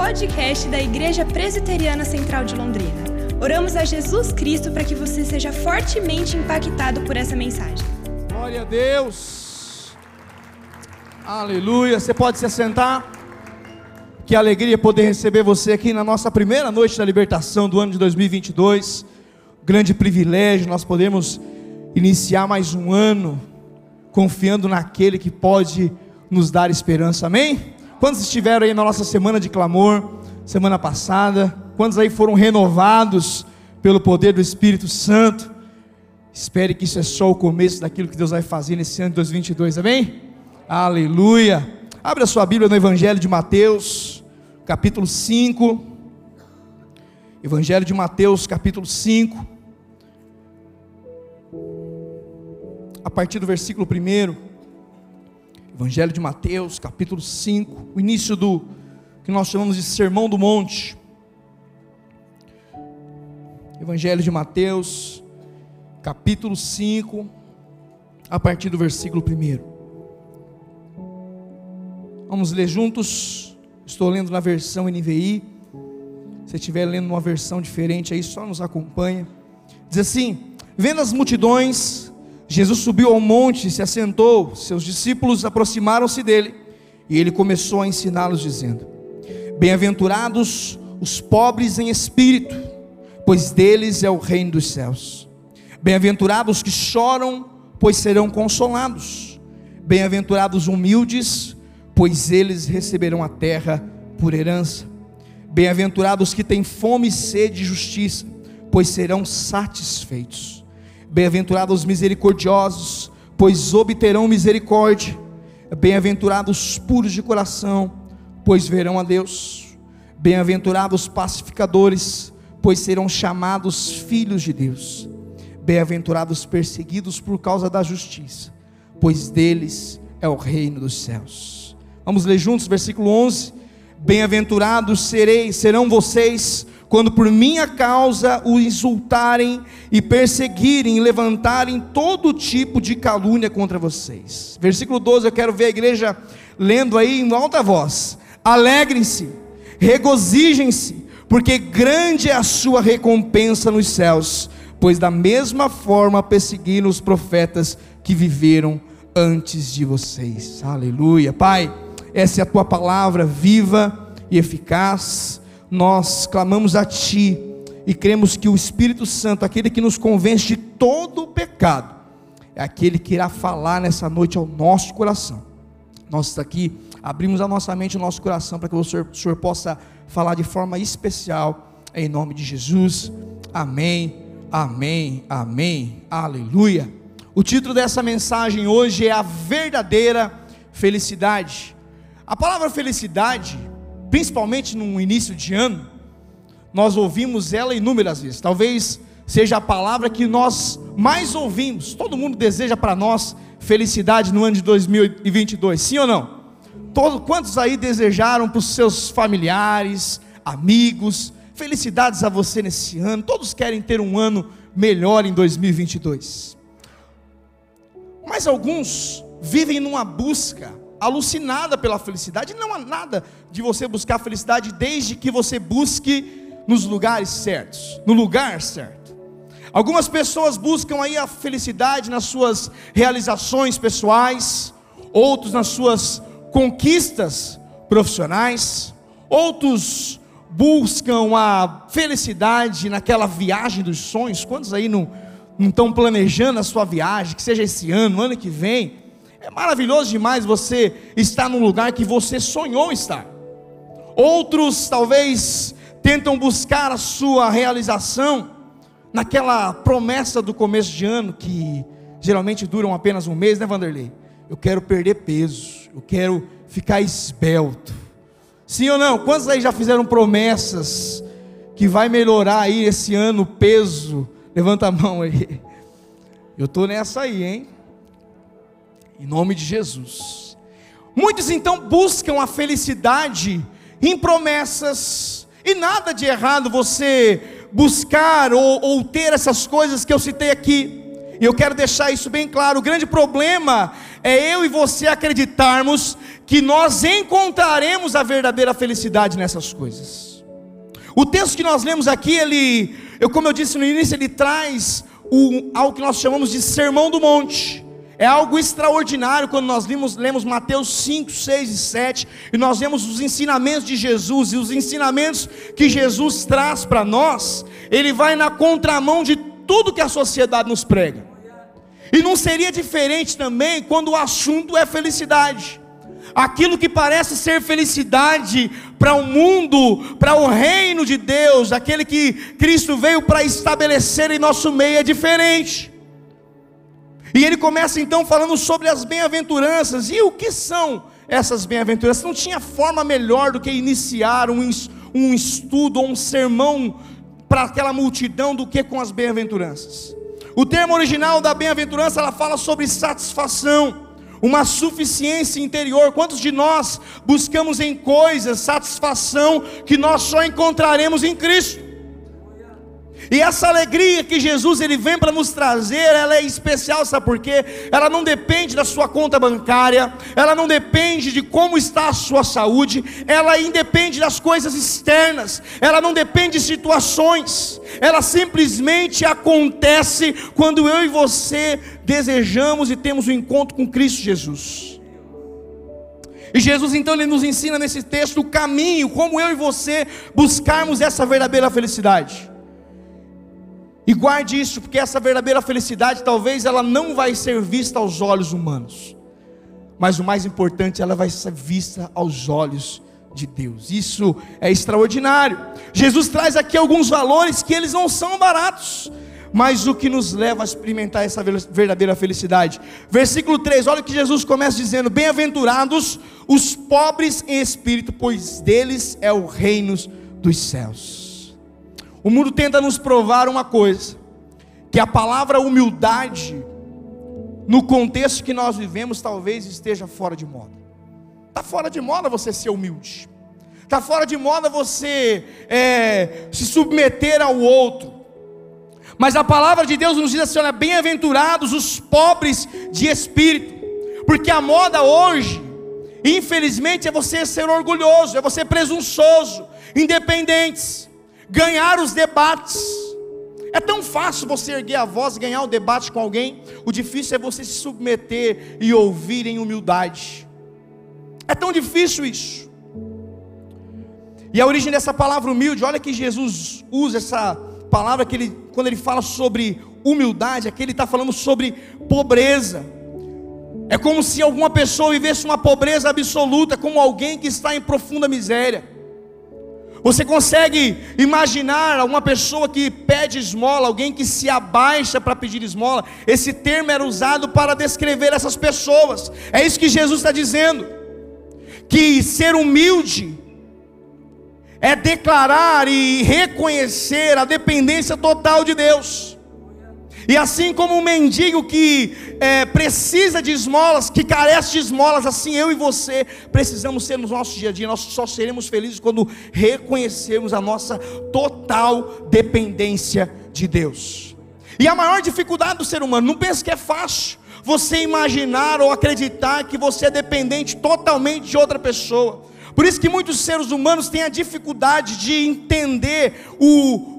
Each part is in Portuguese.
podcast da Igreja Presbiteriana Central de Londrina. Oramos a Jesus Cristo para que você seja fortemente impactado por essa mensagem. Glória a Deus. Aleluia. Você pode se assentar. Que alegria poder receber você aqui na nossa primeira noite da libertação do ano de 2022. Grande privilégio nós podemos iniciar mais um ano confiando naquele que pode nos dar esperança. Amém? Quantos estiveram aí na nossa semana de clamor, semana passada? Quantos aí foram renovados pelo poder do Espírito Santo? Espere que isso é só o começo daquilo que Deus vai fazer nesse ano de 2022, amém? Aleluia! Abra sua Bíblia no Evangelho de Mateus, capítulo 5. Evangelho de Mateus, capítulo 5. A partir do versículo 1. Evangelho de Mateus, capítulo 5, o início do que nós chamamos de Sermão do Monte. Evangelho de Mateus, capítulo 5, a partir do versículo 1. Vamos ler juntos. Estou lendo na versão NVI. Se estiver lendo uma versão diferente aí, só nos acompanha. Diz assim: Vendo as multidões, Jesus subiu ao monte e se assentou, seus discípulos aproximaram-se dele e ele começou a ensiná-los, dizendo: Bem-aventurados os pobres em espírito, pois deles é o reino dos céus. Bem-aventurados os que choram, pois serão consolados. Bem-aventurados os humildes, pois eles receberão a terra por herança. Bem-aventurados os que têm fome e sede de justiça, pois serão satisfeitos. Bem-aventurados os misericordiosos, pois obterão misericórdia. Bem-aventurados os puros de coração, pois verão a Deus. Bem-aventurados os pacificadores, pois serão chamados filhos de Deus. Bem-aventurados os perseguidos por causa da justiça, pois deles é o reino dos céus. Vamos ler juntos, versículo 11. Bem-aventurados sereis, serão vocês quando por minha causa o insultarem e perseguirem e levantarem todo tipo de calúnia contra vocês. Versículo 12, eu quero ver a igreja lendo aí em alta voz. Alegrem-se, regozijem-se, porque grande é a sua recompensa nos céus, pois da mesma forma perseguiram os profetas que viveram antes de vocês. Aleluia. Pai, essa é a tua palavra viva e eficaz nós clamamos a Ti e cremos que o Espírito Santo, aquele que nos convence de todo o pecado, é aquele que irá falar nessa noite ao nosso coração. Nós aqui abrimos a nossa mente e o nosso coração para que o Senhor, o Senhor possa falar de forma especial, em nome de Jesus. Amém, amém, amém, aleluia. O título dessa mensagem hoje é A Verdadeira Felicidade. A palavra felicidade principalmente no início de ano, nós ouvimos ela inúmeras vezes. Talvez seja a palavra que nós mais ouvimos. Todo mundo deseja para nós felicidade no ano de 2022, sim ou não? Todos, quantos aí desejaram para os seus familiares, amigos, felicidades a você nesse ano? Todos querem ter um ano melhor em 2022. Mas alguns vivem numa busca alucinada pela felicidade. Não há nada de você buscar felicidade desde que você busque nos lugares certos, no lugar certo. Algumas pessoas buscam aí a felicidade nas suas realizações pessoais, outros nas suas conquistas profissionais, outros buscam a felicidade naquela viagem dos sonhos. Quantos aí não, não estão planejando a sua viagem, que seja esse ano, ano que vem? É maravilhoso demais você estar num lugar que você sonhou estar. Outros talvez tentam buscar a sua realização naquela promessa do começo de ano que geralmente duram apenas um mês, né, Vanderlei? Eu quero perder peso, eu quero ficar esbelto. Sim ou não? Quantos aí já fizeram promessas que vai melhorar aí esse ano o peso? Levanta a mão aí. Eu estou nessa aí, hein? Em nome de Jesus. Muitos então buscam a felicidade em promessas, e nada de errado você buscar ou, ou ter essas coisas que eu citei aqui. E eu quero deixar isso bem claro: o grande problema é eu e você acreditarmos que nós encontraremos a verdadeira felicidade nessas coisas. O texto que nós lemos aqui, ele, eu como eu disse no início, ele traz o, algo que nós chamamos de sermão do monte. É algo extraordinário quando nós lemos, lemos Mateus 5, 6 e 7 e nós vemos os ensinamentos de Jesus e os ensinamentos que Jesus traz para nós. Ele vai na contramão de tudo que a sociedade nos prega. E não seria diferente também quando o assunto é felicidade. Aquilo que parece ser felicidade para o mundo, para o reino de Deus, aquele que Cristo veio para estabelecer em nosso meio é diferente. E ele começa então falando sobre as bem-aventuranças. E o que são essas bem-aventuranças? Não tinha forma melhor do que iniciar um, um estudo ou um sermão para aquela multidão do que com as bem-aventuranças. O termo original da bem-aventurança ela fala sobre satisfação, uma suficiência interior. Quantos de nós buscamos em coisas satisfação que nós só encontraremos em Cristo? E essa alegria que Jesus ele vem para nos trazer, ela é especial, sabe por quê? Ela não depende da sua conta bancária, ela não depende de como está a sua saúde, ela independe das coisas externas, ela não depende de situações, ela simplesmente acontece quando eu e você desejamos e temos um encontro com Cristo Jesus. E Jesus então ele nos ensina nesse texto o caminho, como eu e você buscarmos essa verdadeira felicidade. E guarde isso, porque essa verdadeira felicidade talvez ela não vai ser vista aos olhos humanos. Mas o mais importante, ela vai ser vista aos olhos de Deus. Isso é extraordinário. Jesus traz aqui alguns valores que eles não são baratos, mas o que nos leva a experimentar essa verdadeira felicidade. Versículo 3, olha o que Jesus começa dizendo: Bem-aventurados os pobres em espírito, pois deles é o reino dos céus. O mundo tenta nos provar uma coisa: que a palavra humildade, no contexto que nós vivemos, talvez esteja fora de moda. Está fora de moda você ser humilde. Está fora de moda você é, se submeter ao outro. Mas a palavra de Deus nos diz assim: olha, bem-aventurados os pobres de espírito, porque a moda hoje, infelizmente, é você ser orgulhoso, é você presunçoso, independentes ganhar os debates. É tão fácil você erguer a voz e ganhar o debate com alguém, o difícil é você se submeter e ouvir em humildade. É tão difícil isso. E a origem dessa palavra humilde, olha que Jesus usa essa palavra que ele, quando ele fala sobre humildade, aqui ele está falando sobre pobreza. É como se alguma pessoa vivesse uma pobreza absoluta, como alguém que está em profunda miséria. Você consegue imaginar uma pessoa que pede esmola, alguém que se abaixa para pedir esmola? Esse termo era usado para descrever essas pessoas. É isso que Jesus está dizendo. Que ser humilde é declarar e reconhecer a dependência total de Deus. E assim como um mendigo que é, precisa de esmolas, que carece de esmolas, assim eu e você precisamos ser no nosso dia a dia. Nós só seremos felizes quando reconhecermos a nossa total dependência de Deus. E a maior dificuldade do ser humano, não pense que é fácil você imaginar ou acreditar que você é dependente totalmente de outra pessoa. Por isso que muitos seres humanos têm a dificuldade de entender o,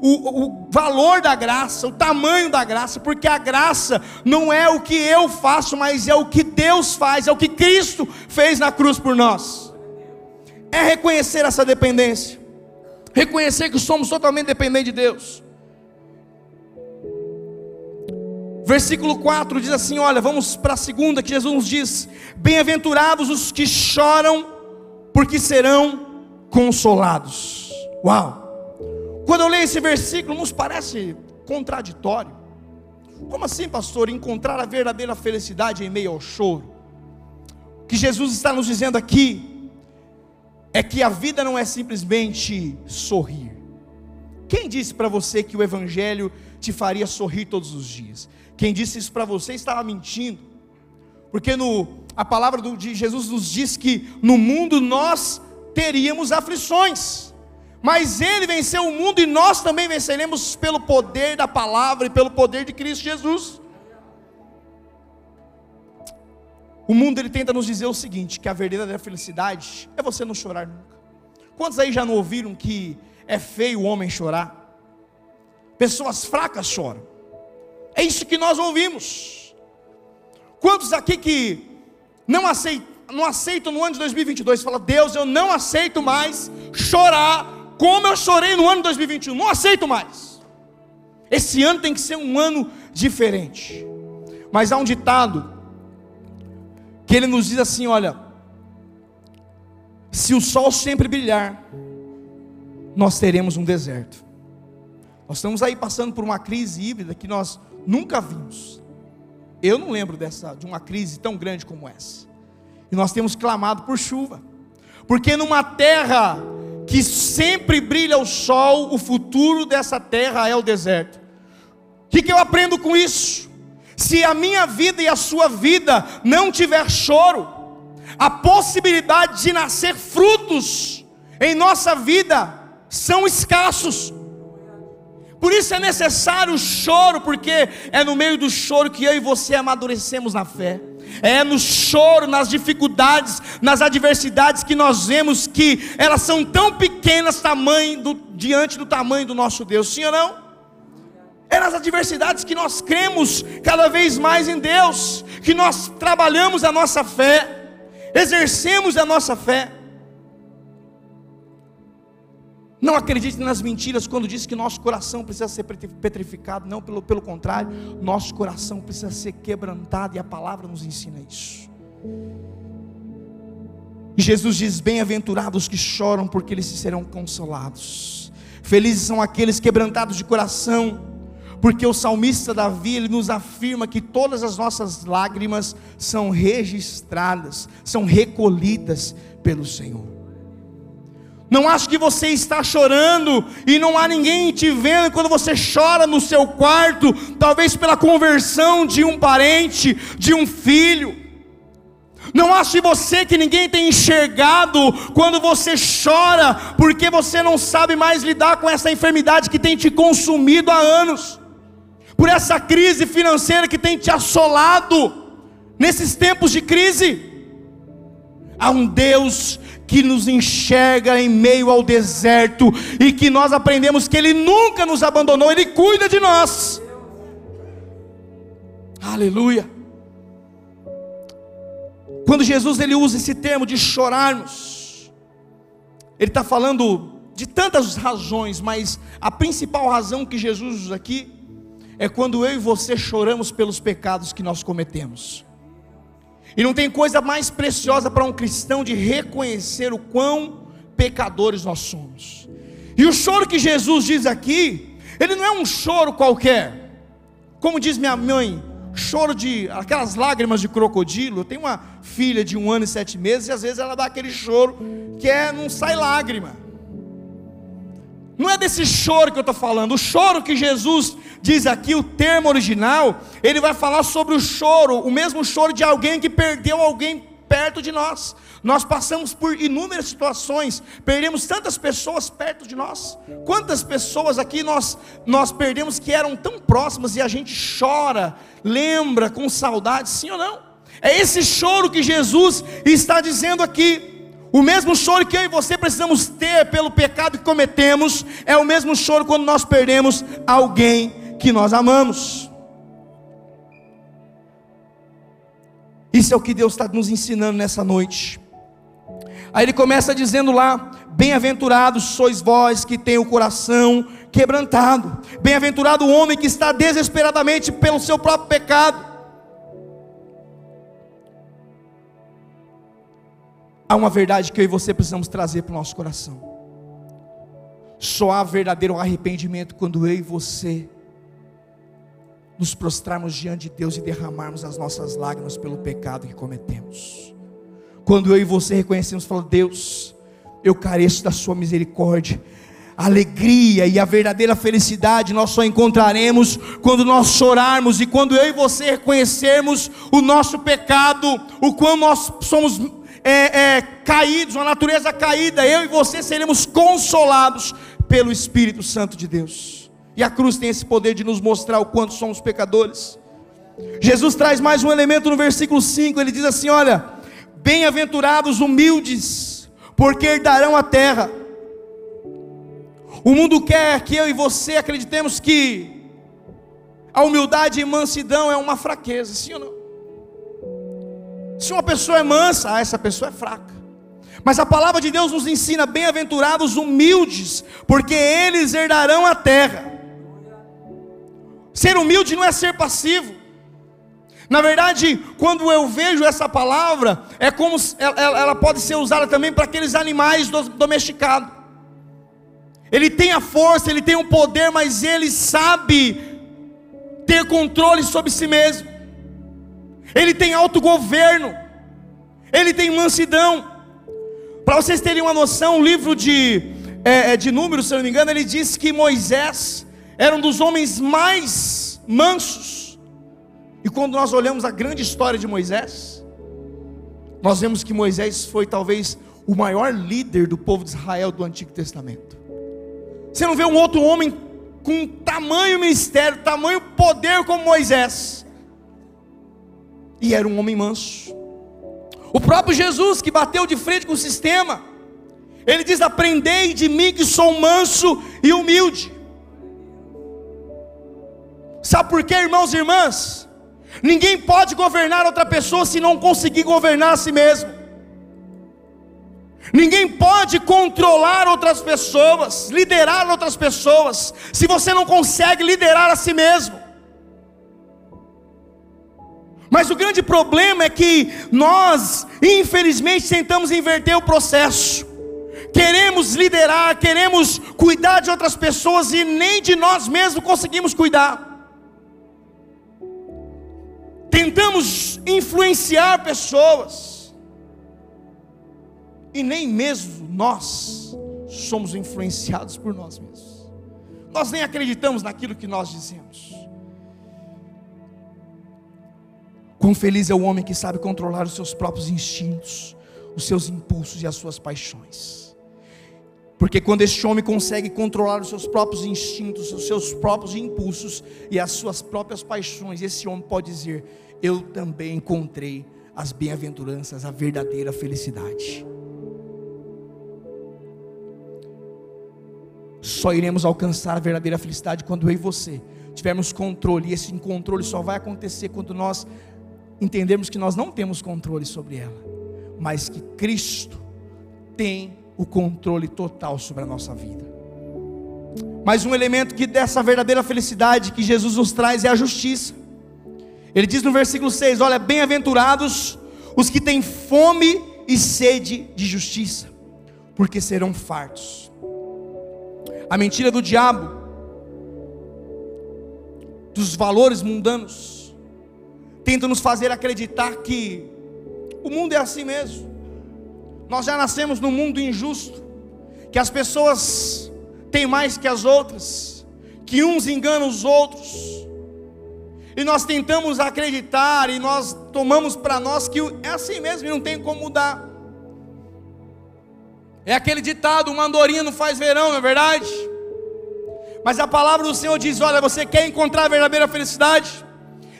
o, o, valor da graça, o tamanho da graça, porque a graça não é o que eu faço, mas é o que Deus faz, é o que Cristo fez na cruz por nós. É reconhecer essa dependência, reconhecer que somos totalmente dependentes de Deus. Versículo 4 diz assim: Olha, vamos para a segunda, que Jesus nos diz: Bem-aventurados os que choram porque serão consolados. Uau! Quando eu leio esse versículo, nos parece contraditório. Como assim, pastor, encontrar a verdadeira felicidade em meio ao choro? O que Jesus está nos dizendo aqui é que a vida não é simplesmente sorrir. Quem disse para você que o Evangelho te faria sorrir todos os dias? Quem disse isso para você estava mentindo, porque no a palavra de Jesus nos diz que no mundo nós teríamos aflições, mas Ele venceu o mundo e nós também venceremos pelo poder da palavra e pelo poder de Cristo Jesus. O mundo ele tenta nos dizer o seguinte, que a verdadeira felicidade é você não chorar nunca. Quantos aí já não ouviram que é feio o homem chorar? Pessoas fracas choram. É isso que nós ouvimos. Quantos aqui que não aceitam, não aceitam no ano de 2022, fala: "Deus, eu não aceito mais chorar como eu chorei no ano de 2021. Não aceito mais. Esse ano tem que ser um ano diferente." Mas há um ditado que ele nos diz assim: olha, se o sol sempre brilhar, nós teremos um deserto. Nós estamos aí passando por uma crise híbrida que nós nunca vimos. Eu não lembro dessa de uma crise tão grande como essa. E nós temos clamado por chuva. Porque numa terra que sempre brilha o sol, o futuro dessa terra é o deserto. O que, que eu aprendo com isso? Se a minha vida e a sua vida não tiver choro, a possibilidade de nascer frutos em nossa vida são escassos. Por isso é necessário o choro, porque é no meio do choro que eu e você amadurecemos na fé. É no choro, nas dificuldades, nas adversidades que nós vemos que elas são tão pequenas tamanho do, diante do tamanho do nosso Deus. Sim ou não? É nas adversidades que nós cremos cada vez mais em Deus, que nós trabalhamos a nossa fé, exercemos a nossa fé. Não acredite nas mentiras quando diz que nosso coração precisa ser petrificado, não, pelo, pelo contrário, nosso coração precisa ser quebrantado e a palavra nos ensina isso. Jesus diz: Bem-aventurados que choram, porque eles serão consolados. Felizes são aqueles quebrantados de coração, porque o salmista Davi ele nos afirma que todas as nossas lágrimas são registradas, são recolhidas pelo Senhor. Não acho que você está chorando e não há ninguém te vendo quando você chora no seu quarto, talvez pela conversão de um parente, de um filho. Não ache você que ninguém tem enxergado quando você chora, porque você não sabe mais lidar com essa enfermidade que tem te consumido há anos por essa crise financeira que tem te assolado nesses tempos de crise. Há um Deus que nos enxerga em meio ao deserto e que nós aprendemos que Ele nunca nos abandonou, Ele cuida de nós. Aleluia. Quando Jesus ele usa esse termo de chorarmos, Ele está falando de tantas razões, mas a principal razão que Jesus usa aqui é quando eu e você choramos pelos pecados que nós cometemos. E não tem coisa mais preciosa para um cristão de reconhecer o quão pecadores nós somos. E o choro que Jesus diz aqui, ele não é um choro qualquer. Como diz minha mãe, choro de aquelas lágrimas de crocodilo. Eu tenho uma filha de um ano e sete meses e às vezes ela dá aquele choro que é não sai lágrima. Não é desse choro que eu estou falando. O choro que Jesus diz aqui, o termo original, ele vai falar sobre o choro, o mesmo choro de alguém que perdeu alguém perto de nós. Nós passamos por inúmeras situações, perdemos tantas pessoas perto de nós. Quantas pessoas aqui nós nós perdemos que eram tão próximas e a gente chora, lembra com saudade, sim ou não? É esse choro que Jesus está dizendo aqui. O mesmo choro que eu e você precisamos ter pelo pecado que cometemos, é o mesmo choro quando nós perdemos alguém que nós amamos. Isso é o que Deus está nos ensinando nessa noite. Aí ele começa dizendo lá: Bem-aventurados sois vós que têm o coração quebrantado, bem-aventurado o homem que está desesperadamente pelo seu próprio pecado Há uma verdade que eu e você precisamos trazer para o nosso coração. Só há verdadeiro arrependimento quando eu e você nos prostrarmos diante de Deus e derramarmos as nossas lágrimas pelo pecado que cometemos. Quando eu e você reconhecemos, falando, Deus, eu careço da Sua misericórdia. A alegria e a verdadeira felicidade nós só encontraremos quando nós chorarmos e quando eu e você reconhecermos o nosso pecado, o quão nós somos é, é, caídos, uma natureza caída, eu e você seremos consolados pelo Espírito Santo de Deus. E a cruz tem esse poder de nos mostrar o quanto somos pecadores. Jesus traz mais um elemento no versículo 5, ele diz assim: Olha, bem-aventurados humildes, porque herdarão a terra. O mundo quer que eu e você acreditemos que a humildade e mansidão é uma fraqueza, sim ou não? Se uma pessoa é mansa, ah, essa pessoa é fraca. Mas a palavra de Deus nos ensina: bem-aventurados humildes, porque eles herdarão a terra. Ser humilde não é ser passivo. Na verdade, quando eu vejo essa palavra, é como ela, ela pode ser usada também para aqueles animais domesticados. Ele tem a força, ele tem o poder, mas ele sabe ter controle sobre si mesmo. Ele tem autogoverno. Ele tem mansidão. Para vocês terem uma noção, o livro de, é, é, de Números, se eu não me engano, ele diz que Moisés era um dos homens mais mansos. E quando nós olhamos a grande história de Moisés, nós vemos que Moisés foi talvez o maior líder do povo de Israel do Antigo Testamento. Você não vê um outro homem com tamanho ministério, tamanho poder como Moisés. E era um homem manso. O próprio Jesus que bateu de frente com o sistema, ele diz: Aprendei de mim que sou manso e humilde. Sabe por quê, irmãos e irmãs? Ninguém pode governar outra pessoa se não conseguir governar a si mesmo. Ninguém pode controlar outras pessoas, liderar outras pessoas, se você não consegue liderar a si mesmo. Mas o grande problema é que nós, infelizmente, tentamos inverter o processo. Queremos liderar, queremos cuidar de outras pessoas e nem de nós mesmos conseguimos cuidar. Tentamos influenciar pessoas, e nem mesmo nós somos influenciados por nós mesmos. Nós nem acreditamos naquilo que nós dizemos. Quão feliz é o homem que sabe controlar os seus próprios instintos, os seus impulsos e as suas paixões. Porque quando este homem consegue controlar os seus próprios instintos, os seus próprios impulsos e as suas próprias paixões, esse homem pode dizer: Eu também encontrei as bem-aventuranças, a verdadeira felicidade. Só iremos alcançar a verdadeira felicidade quando eu e você tivermos controle, e esse controle só vai acontecer quando nós entendermos que nós não temos controle sobre ela, mas que Cristo tem o controle total sobre a nossa vida. Mas um elemento que dessa verdadeira felicidade que Jesus nos traz é a justiça. Ele diz no versículo 6: Olha, bem-aventurados os que têm fome e sede de justiça, porque serão fartos. A mentira do diabo, dos valores mundanos, tenta nos fazer acreditar que o mundo é assim mesmo. Nós já nascemos num mundo injusto, que as pessoas têm mais que as outras, que uns enganam os outros, e nós tentamos acreditar e nós tomamos para nós que é assim mesmo e não tem como mudar. É aquele ditado: uma andorinha não faz verão, não é verdade? Mas a palavra do Senhor diz: olha, você quer encontrar a verdadeira felicidade?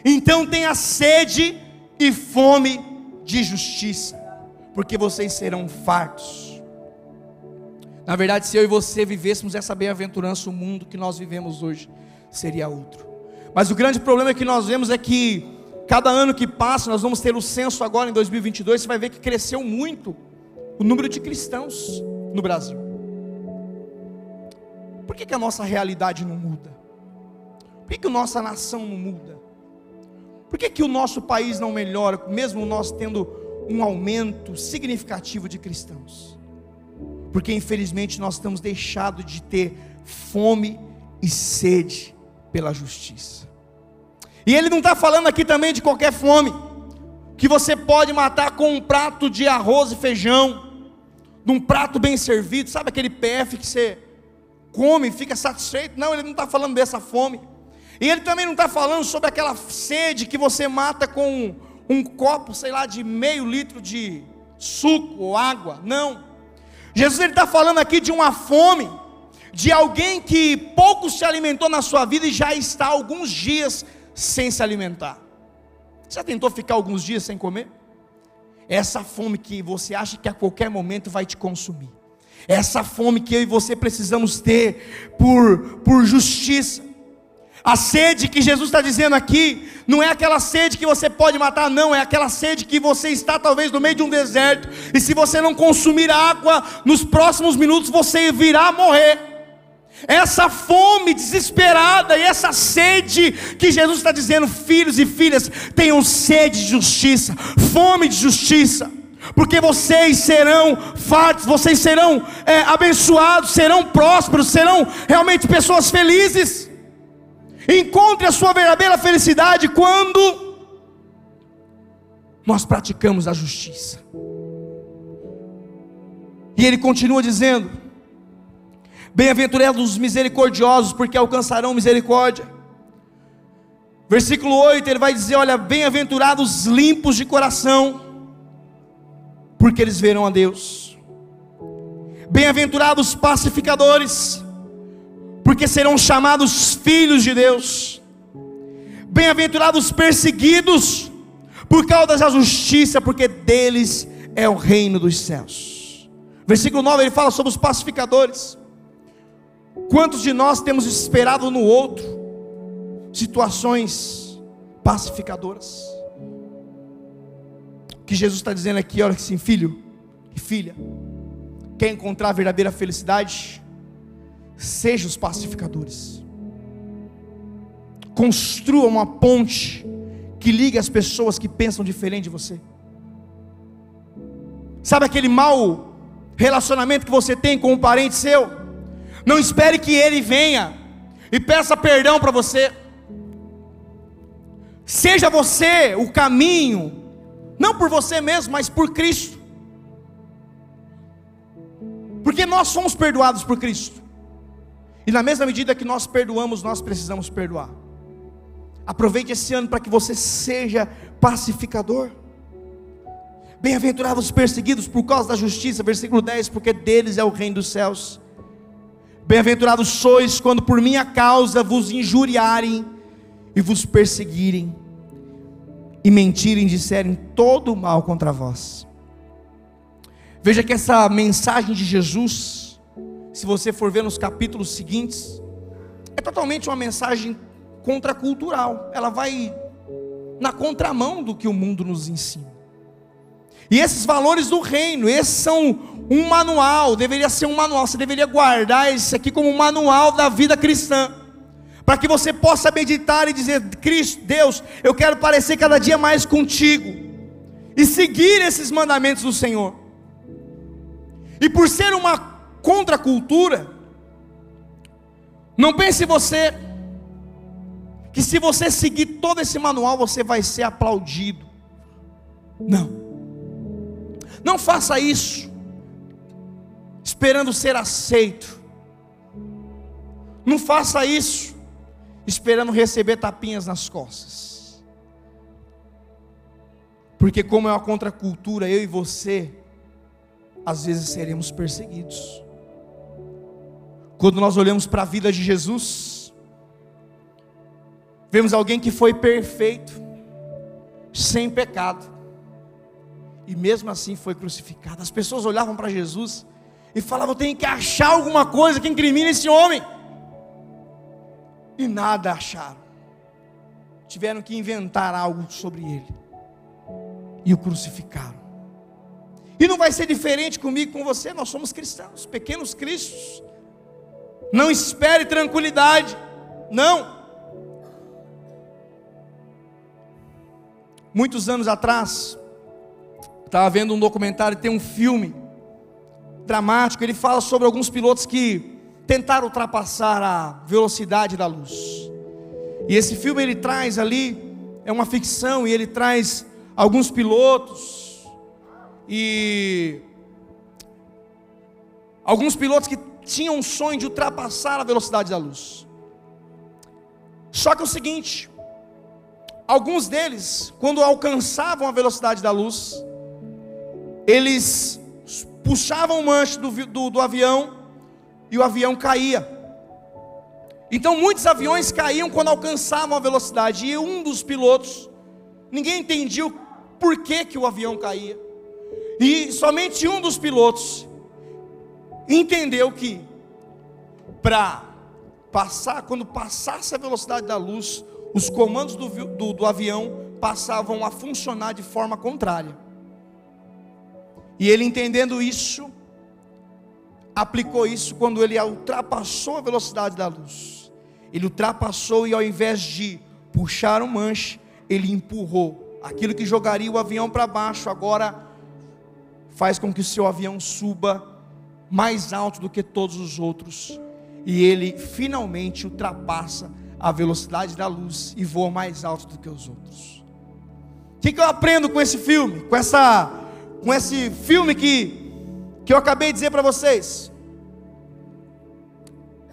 Então tenha sede e fome de justiça porque vocês serão fartos. Na verdade, se eu e você vivêssemos essa bem-aventurança, o mundo que nós vivemos hoje seria outro. Mas o grande problema que nós vemos é que cada ano que passa, nós vamos ter o censo agora em 2022, você vai ver que cresceu muito o número de cristãos no Brasil. Por que, que a nossa realidade não muda? Por que, que a nossa nação não muda? Por que, que o nosso país não melhora, mesmo nós tendo um aumento significativo de cristãos. Porque infelizmente nós estamos deixados de ter fome e sede pela justiça. E ele não está falando aqui também de qualquer fome, que você pode matar com um prato de arroz e feijão, num prato bem servido, sabe aquele PF que você come e fica satisfeito? Não, ele não está falando dessa fome. E ele também não está falando sobre aquela sede que você mata com um copo, sei lá, de meio litro de suco ou água. Não. Jesus está falando aqui de uma fome, de alguém que pouco se alimentou na sua vida e já está alguns dias sem se alimentar. Já tentou ficar alguns dias sem comer? É essa fome que você acha que a qualquer momento vai te consumir. É essa fome que eu e você precisamos ter por, por justiça. A sede que Jesus está dizendo aqui, não é aquela sede que você pode matar, não, é aquela sede que você está talvez no meio de um deserto, e se você não consumir água, nos próximos minutos você virá morrer. Essa fome desesperada e essa sede que Jesus está dizendo, filhos e filhas, tenham sede de justiça, fome de justiça porque vocês serão fartos, vocês serão é, abençoados, serão prósperos, serão realmente pessoas felizes. Encontre a sua verdadeira felicidade quando nós praticamos a justiça. E ele continua dizendo: Bem-aventurados os misericordiosos, porque alcançarão misericórdia. Versículo 8, ele vai dizer: Olha, bem-aventurados limpos de coração, porque eles verão a Deus. Bem-aventurados pacificadores, porque serão chamados filhos de Deus. Bem-aventurados perseguidos por causa da justiça, porque deles é o reino dos céus. Versículo 9 ele fala sobre os pacificadores. Quantos de nós temos esperado no outro situações pacificadoras? O que Jesus está dizendo aqui, olha assim, filho e filha, quer encontrar a verdadeira felicidade? Seja os pacificadores. Construa uma ponte que ligue as pessoas que pensam diferente de você. Sabe aquele mau relacionamento que você tem com um parente seu? Não espere que ele venha e peça perdão para você. Seja você o caminho, não por você mesmo, mas por Cristo. Porque nós somos perdoados por Cristo. E na mesma medida que nós perdoamos, nós precisamos perdoar. Aproveite esse ano para que você seja pacificador. Bem-aventurados os perseguidos por causa da justiça, versículo 10, porque deles é o reino dos céus. Bem-aventurados sois quando por minha causa vos injuriarem e vos perseguirem e mentirem, disserem todo o mal contra vós. Veja que essa mensagem de Jesus se você for ver nos capítulos seguintes, é totalmente uma mensagem contracultural. Ela vai na contramão do que o mundo nos ensina. E esses valores do reino, esses são um manual, deveria ser um manual, você deveria guardar isso aqui como um manual da vida cristã. Para que você possa meditar e dizer: Cristo, Deus, eu quero parecer cada dia mais contigo. E seguir esses mandamentos do Senhor. E por ser uma contra a cultura, não pense você que se você seguir todo esse manual você vai ser aplaudido. Não. Não faça isso esperando ser aceito. Não faça isso esperando receber tapinhas nas costas. Porque como é uma contracultura, eu e você às vezes seremos perseguidos. Quando nós olhamos para a vida de Jesus, vemos alguém que foi perfeito, sem pecado, e mesmo assim foi crucificado. As pessoas olhavam para Jesus e falavam: tem que achar alguma coisa que incrimine esse homem, e nada acharam. Tiveram que inventar algo sobre ele e o crucificaram. E não vai ser diferente comigo, com você. Nós somos cristãos, pequenos cristos. Não espere tranquilidade. Não. Muitos anos atrás, estava vendo um documentário, tem um filme dramático, ele fala sobre alguns pilotos que tentaram ultrapassar a velocidade da luz. E esse filme ele traz ali, é uma ficção, e ele traz alguns pilotos e alguns pilotos que tinham um sonho de ultrapassar a velocidade da luz. Só que é o seguinte, alguns deles, quando alcançavam a velocidade da luz, eles puxavam o manche do, do, do avião e o avião caía. Então muitos aviões caíam quando alcançavam a velocidade, e um dos pilotos ninguém entendia o porquê que o avião caía. E somente um dos pilotos entendeu que para passar, quando passasse a velocidade da luz, os comandos do, do, do avião passavam a funcionar de forma contrária. E ele entendendo isso, aplicou isso quando ele ultrapassou a velocidade da luz. Ele ultrapassou e ao invés de puxar o manche, ele empurrou. Aquilo que jogaria o avião para baixo, agora faz com que o seu avião suba mais alto do que todos os outros. E ele finalmente ultrapassa a velocidade da luz e voa mais alto do que os outros. O que, que eu aprendo com esse filme? Com essa com esse filme que, que eu acabei de dizer para vocês.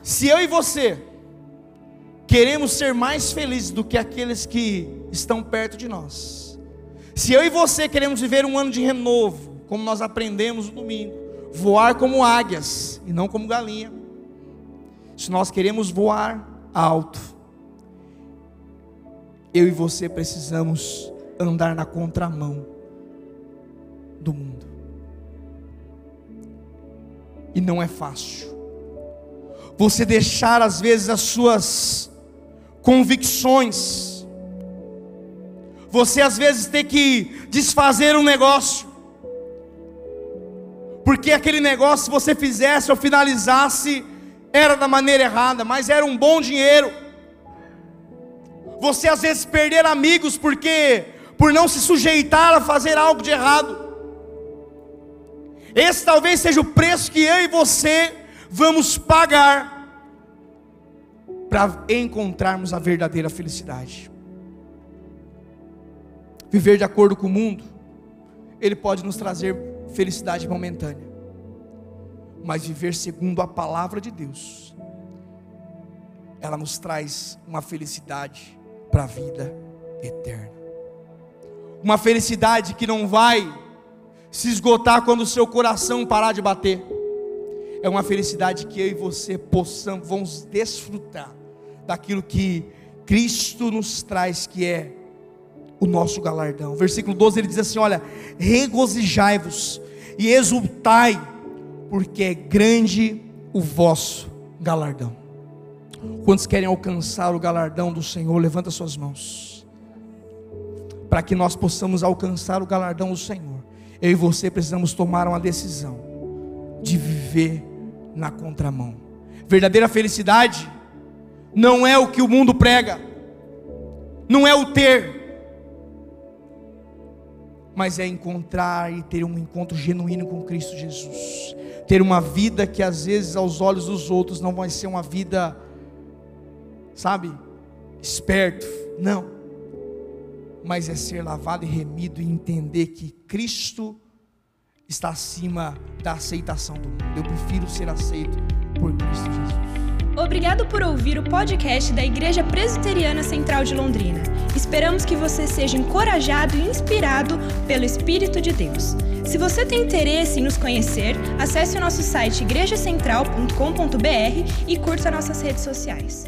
Se eu e você queremos ser mais felizes do que aqueles que estão perto de nós, se eu e você queremos viver um ano de renovo, como nós aprendemos no domingo, voar como águias e não como galinha, se nós queremos voar alto, eu e você precisamos andar na contramão do mundo. E não é fácil. Você deixar às vezes as suas convicções. Você às vezes ter que desfazer um negócio. Porque aquele negócio, se você fizesse ou finalizasse, era da maneira errada, mas era um bom dinheiro. Você às vezes perder amigos porque por não se sujeitar a fazer algo de errado. Esse talvez seja o preço que eu e você vamos pagar para encontrarmos a verdadeira felicidade. Viver de acordo com o mundo, ele pode nos trazer felicidade momentânea, mas viver segundo a palavra de Deus, ela nos traz uma felicidade para a vida eterna. Uma felicidade que não vai se esgotar quando o seu coração parar de bater. É uma felicidade que eu e você possamos, vamos desfrutar daquilo que Cristo nos traz, que é o nosso galardão. Versículo 12 ele diz assim: Olha, regozijai-vos e exultai, porque é grande o vosso galardão. Quantos querem alcançar o galardão do Senhor? Levanta suas mãos, para que nós possamos alcançar o galardão do Senhor eu e você precisamos tomar uma decisão de viver na contramão. Verdadeira felicidade não é o que o mundo prega, não é o ter, mas é encontrar e ter um encontro genuíno com Cristo Jesus. Ter uma vida que às vezes aos olhos dos outros não vai ser uma vida, sabe, esperto, não mas é ser lavado e remido e entender que Cristo está acima da aceitação do mundo. Eu prefiro ser aceito por Cristo Jesus. Obrigado por ouvir o podcast da Igreja Presbiteriana Central de Londrina. Esperamos que você seja encorajado e inspirado pelo Espírito de Deus. Se você tem interesse em nos conhecer, acesse o nosso site igrejacentral.com.br e curta nossas redes sociais.